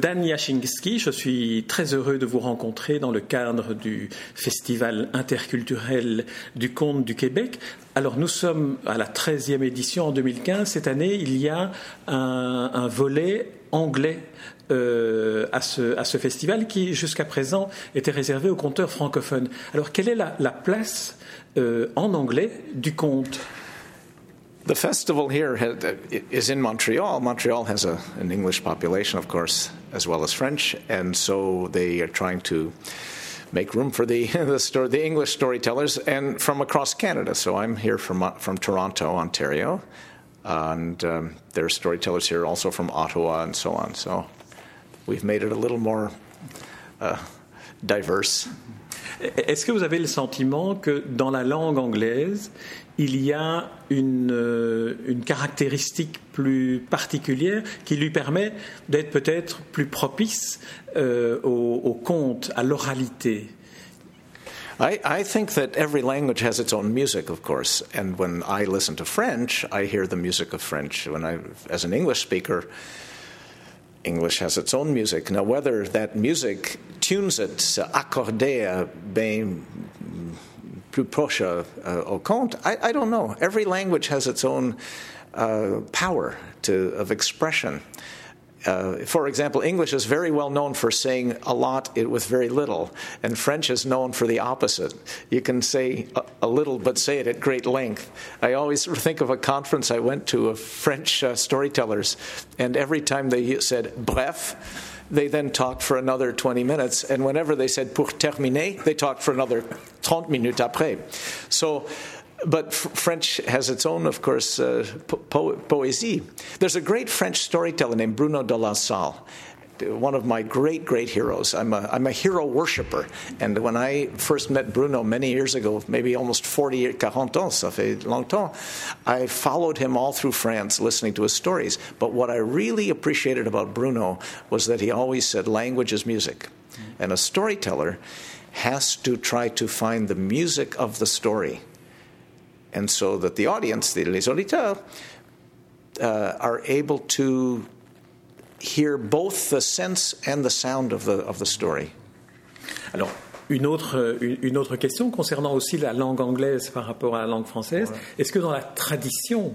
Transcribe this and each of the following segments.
Dan Yashinsky, je suis très heureux de vous rencontrer dans le cadre du Festival interculturel du Conte du Québec. Alors nous sommes à la 13e édition en 2015. Cette année, il y a un, volet anglais euh, à, ce, festival qui jusqu'à présent était réservé aux conteurs francophones. Alors quelle est la, la place euh, en anglais du conte? The festival here is in Montreal. Montreal has a, an English population, of course, as well as French, and so they are trying to make room for the the, story, the English storytellers and from across Canada. So I'm here from from Toronto, Ontario, and um, there are storytellers here also from Ottawa and so on. So we've made it a little more uh, diverse. Est-ce que vous avez le sentiment que dans la langue anglaise, il y a une, euh, caractéristique plus particulière qui lui permet d'être peut-être plus propice euh, au, au conte, à l'oralité? I, I, think that every language has its own music, of course. And when I listen to French, I hear the music of French. When I, as an English speaker, English has its own music. Now, whether that music tunes it accordé bien plus proche uh, au conte, I, I, don't know. Every language has its own uh, power to, of expression. Uh, for example, English is very well known for saying a lot with very little, and French is known for the opposite. You can say a, a little but say it at great length. I always think of a conference I went to of French uh, storytellers, and every time they said bref, they then talked for another 20 minutes, and whenever they said pour terminer, they talked for another 30 minutes après. So, but French has its own, of course, uh, po- poésie. There's a great French storyteller named Bruno de la Salle one of my great, great heroes. I'm a, I'm a hero worshiper. And when I first met Bruno many years ago, maybe almost 40, 40 ans, ça fait longtemps, I followed him all through France listening to his stories. But what I really appreciated about Bruno was that he always said language is music. And a storyteller has to try to find the music of the story. And so that the audience, les auditeurs, uh, are able to hear both the sense and the sound of the, of the story. Alors, une autre, une autre question concernant aussi la langue anglaise par rapport à la langue française. Est-ce que dans la tradition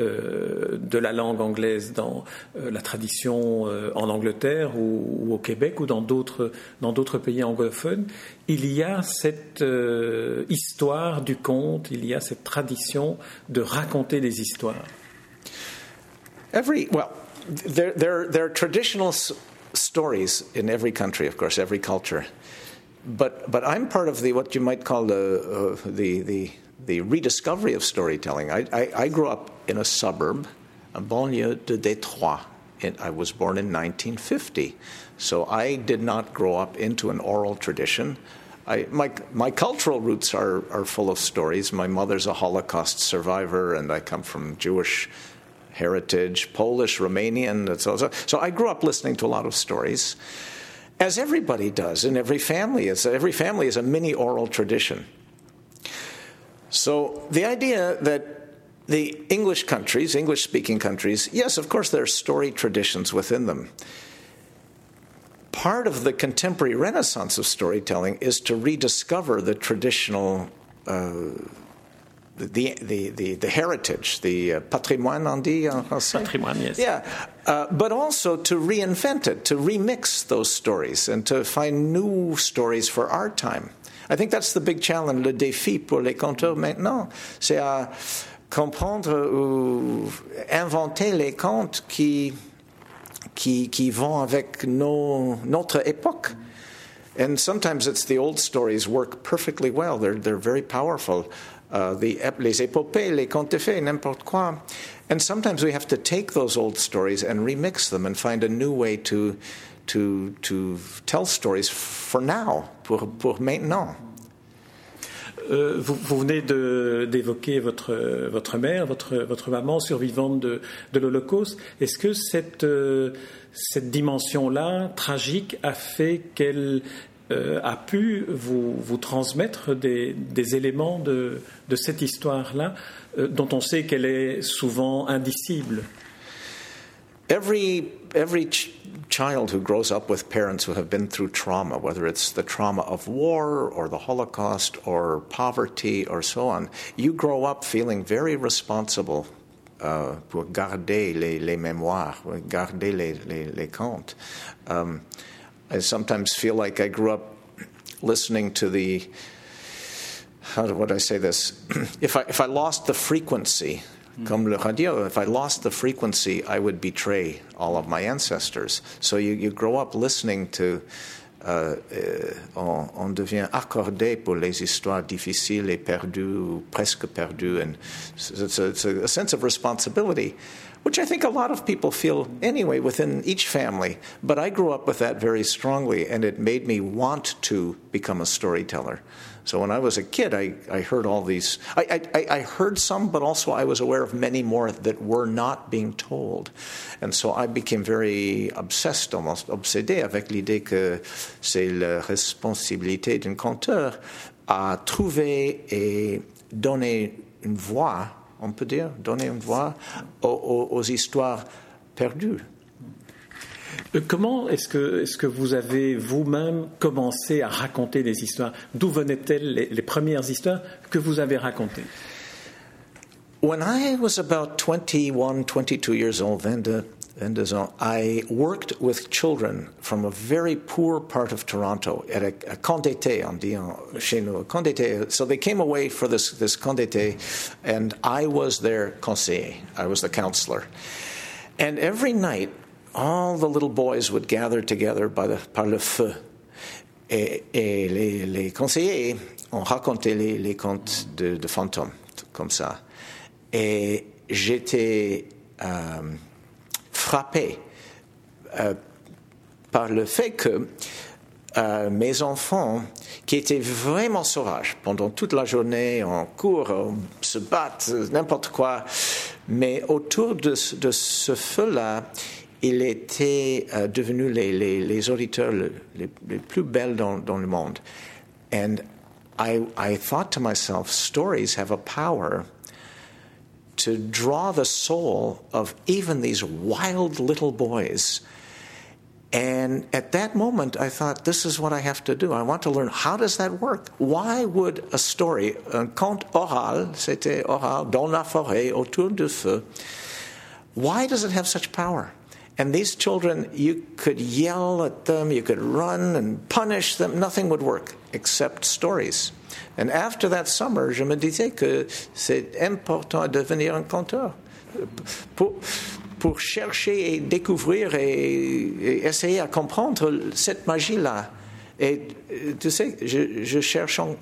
euh, de la langue anglaise, dans euh, la tradition euh, en Angleterre ou, ou, au Québec ou dans d'autres, dans d'autres pays anglophones, il y a cette euh, histoire du conte, il y a cette tradition de raconter des histoires Every, well, there, there, there are traditional stories in every country, of course, every culture. But, but I'm part of the what you might call the, uh, the, the, the rediscovery of storytelling. I, I, I, grew up in a suburb, a banlieue de Détroit. I was born in 1950. So I did not grow up into an oral tradition. I, my, my cultural roots are, are full of stories. My mother's a Holocaust survivor, and I come from Jewish heritage, Polish, Romanian. So, so, so I grew up listening to a lot of stories, as everybody does in every family. Is every family is a mini oral tradition. So the idea that the English countries, English speaking countries, yes, of course, there are story traditions within them. Part of the contemporary renaissance of storytelling is to rediscover the traditional uh, the, the, the, the, heritage, the uh, patrimoine on dit en français? Patrimoine, yes. Yeah, uh, but also to reinvent it, to remix those stories, and to find new stories for our time. I think that's the big challenge, le défi pour les conteurs maintenant, c'est à comprendre ou inventer les contes qui, qui, qui vont avec nos, notre époque. And sometimes it's the old stories work perfectly well. They're, they're very powerful. Uh, the, les épopées, les contes de fées, n'importe quoi. And sometimes we have to take those old stories and remix them and find a new way to, to, to tell stories for now, pour, maintenant. Euh, vous, venez d'évoquer votre, mère, votre, maman survivante de, l'Holocauste. Est-ce que euh, cette dimension-là, tragique, a fait qu'elle euh, a pu vous, vous transmettre des, des, éléments de, cette histoire-là, euh, dont on sait qu'elle est souvent indicible. Every, every ch child who grows up with parents who have been through trauma, whether it's the trauma of war or the Holocaust or poverty or so on, you grow up feeling very responsible uh, pour garder les, les mémoires, garder les, les, les contes. Um, I sometimes feel like I grew up listening to the how would I say this? if I if I lost the frequency, mm. comme le radio, if I lost the frequency, I would betray all of my ancestors. So you, you grow up listening to. Uh, uh, on, on, devient accordé pour les histoires difficiles et perdues ou presque perdues, and it's a, it's a sense of responsibility which I think a lot of people feel anyway within each family. But I grew up with that very strongly, and it made me want to become a storyteller. So when I was a kid, I, I heard all these. I, I, I heard some, but also I was aware of many more that were not being told. And so I became very obsessed, almost obsédé avec l'idée que c'est la responsabilité d'un conteur à trouver et donner une voix on peut dire, donner une voix aux, aux, aux histoires perdues. Euh, comment est-ce que, est que vous avez vous-même commencé à raconter des histoires? D'où venaient-elles les, les, premières histoires que vous avez racontées? When I was about 21, 22 years old, 22, I worked with children from a very poor part of Toronto at a, a on dit chez nous. So they came away for this, this and I was their conseiller. I was the counselor. And every night, all the little boys would gather together by the, par le feu. Et, et les, les, conseillers ont raconté les, les contes de, de, fantômes, comme ça. Et j'étais. Euh, frappé euh, par le fait que euh, mes enfants, qui étaient vraiment sauvages pendant toute la journée, en cours, se battent, n'importe quoi, mais autour de, ce feu-là, ils étaient euh, devenus les, auditeurs les, plus belles dans, le monde. And I thought to myself, stories have a power to draw the soul of even these wild little boys. And at that moment, I thought, this is what I have to do. I want to learn how does that work? Why would a story, un conte oral, c'était oral, dans la forêt, autour du feu, why does it have such power? And these children, you could yell at them, you could run and punish them, nothing would work except stories. And after that summer, je me disais que c'est important de devenir un conteur. Pour, pour chercher et découvrir et, essayer à comprendre cette magie-là. Et tu sais, je, je cherche en,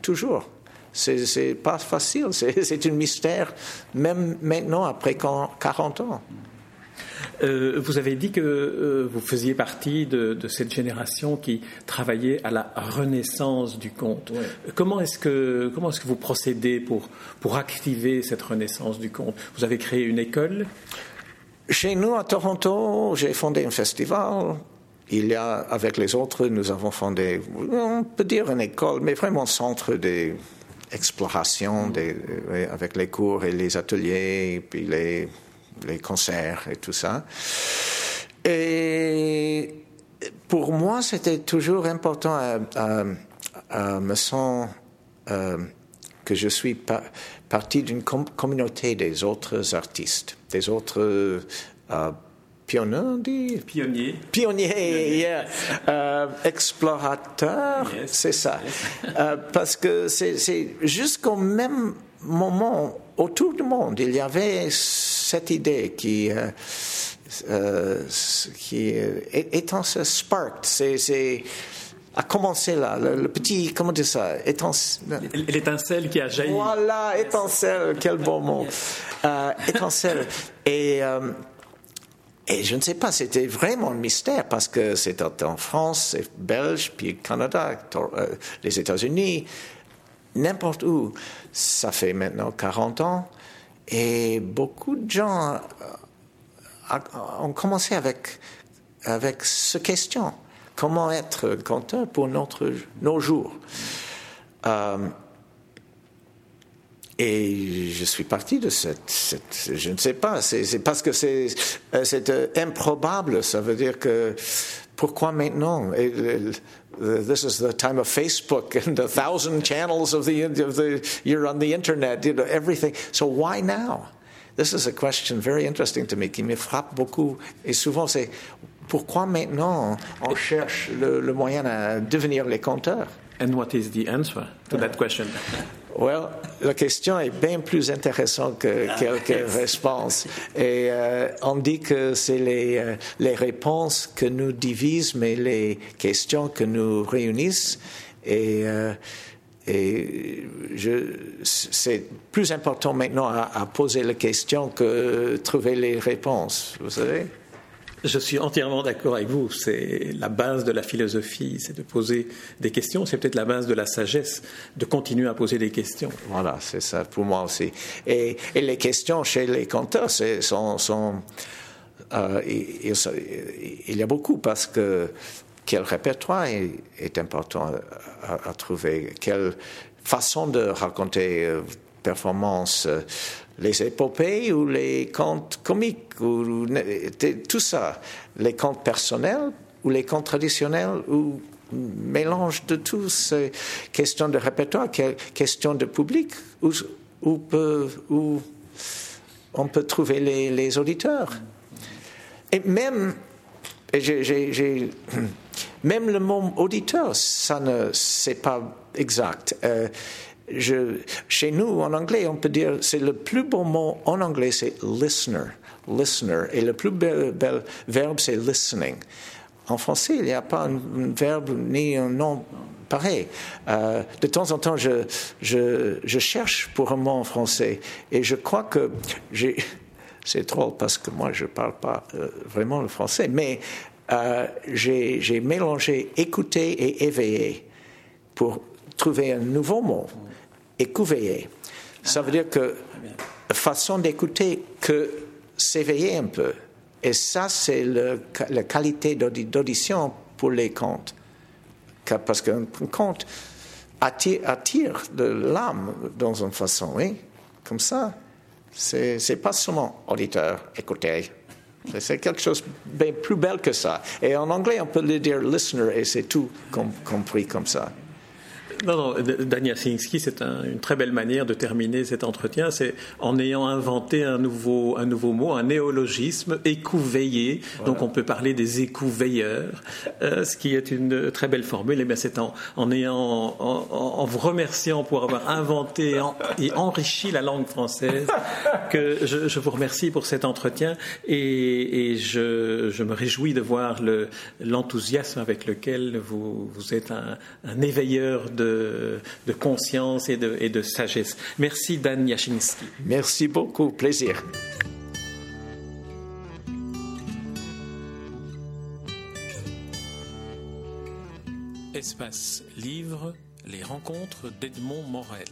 toujours. C'est pas facile, c'est un mystère, même maintenant, après 40 ans. Euh, vous avez dit que euh, vous faisiez partie de, de, cette génération qui travaillait à la renaissance du conte. Ouais. Comment est-ce que comment est-ce que vous procédez pour pour activer cette renaissance du conte? Vous avez créé une école? Chez nous à Toronto, j'ai fondé un festival. Il y a, avec les autres, nous avons fondé, on peut dire une école, mais vraiment un centre d'exploration, des, avec les cours et les ateliers, puis les les concerts et tout ça. Et pour moi, c'était toujours important à, à, à me sentir euh, que je suis pa partie d'une com communauté des autres artistes, des autres euh, pionniers, pionniers, pionniers, yeah. euh, explorateurs, yes. c'est ça. Yes. euh, parce que c'est jusqu'au même moment, autour du monde, il y avait cette idée qui, euh, euh, qui étant ce spark, c'est a commencé là, le, le, petit, comment dire ça, l'étincelle qui a jailli. Voilà, étincelle, quel beau mot, euh, étincelle. Et euh, et je ne sais pas, c'était vraiment un mystère parce que c'était en France, Belge, puis Canada, euh, les États-Unis, n'importe où. Ça fait maintenant 40 ans et beaucoup de gens euh, ont commencé avec, avec cette question. comment être conteur pour notre, nos jours? Euh, et je suis parti de cette, je ne sais pas, c'est parce que c'est euh, improbable. Ça veut dire que pourquoi maintenant? this is the time of Facebook and a thousand channels of the, of the you're on the internet, you know, everything. So why now? This is a question very interesting to me, qui me frappe beaucoup. Et souvent, c'est pourquoi maintenant on cherche le, le moyen à devenir les compteurs? And what is the answer to that question? Well, la question est bien plus intéressante que quelques réponses. Et euh, on dit que c'est les, euh, les réponses que nous divisent, mais les questions que nous réunissent. Et, euh, et c'est plus important maintenant à, à poser les questions que trouver les réponses, vous savez? Je suis entièrement d'accord avec vous. C'est la base de la philosophie, c'est de poser des questions. C'est peut-être la base de la sagesse, de continuer à poser des questions. Voilà, c'est ça pour moi aussi. Et, les questions chez les conteurs il, il, y a beaucoup parce que quel répertoire est, important à, à, trouver, quelle façon de raconter euh, performance. Euh, les épopées ou les contes comiques, ou, tout ça, les contes personnels ou les contes traditionnels, ou mélange de tous ces questions de répertoire, questions de public, où, on peut trouver les, auditeurs. Et même, même le mot auditeur, ça ne, c'est pas exact. Euh, chez nous, en anglais, on peut dire, c'est le plus beau mot en anglais, c'est listener. Listener. Et le plus bel, verbe, c'est listening. En français, il n'y a pas un, verbe ni un nom pareil. Euh, de temps en temps, je, cherche pour un mot en français et je crois que. C'est drôle parce que moi, je ne parle pas euh, vraiment le français, mais euh, j'ai mélangé écouter et éveiller pour trouver un nouveau mot écouveiller. Ça veut dire que façon d'écouter que s'éveiller un peu. Et ça, c'est la qualité d'audition pour les contes. Parce qu'un conte attire, attire de l'âme dans une façon, oui, comme ça. C'est pas seulement auditeur, écouter. C'est quelque chose de plus belle que ça. Et en anglais, on peut le dire listener et c'est tout compris comme ça. Non, non, Dan c'est une très belle manière de terminer cet entretien. C'est en ayant inventé un nouveau, un nouveau mot, un néologisme, écouveillé. Donc on peut parler des écouveilleurs, euh, ce qui est une très belle formule. Et eh bien c'est en, en, ayant, en, en, vous remerciant pour avoir inventé et enrichi la langue française que je, je vous remercie pour cet entretien et, et je, je, me réjouis de voir l'enthousiasme avec lequel vous, vous êtes un, un éveilleur de de, conscience et de, et de, sagesse. Merci Dan Yashinsky. Merci beaucoup, plaisir. Espace Livre, les rencontres d'Edmond Morel.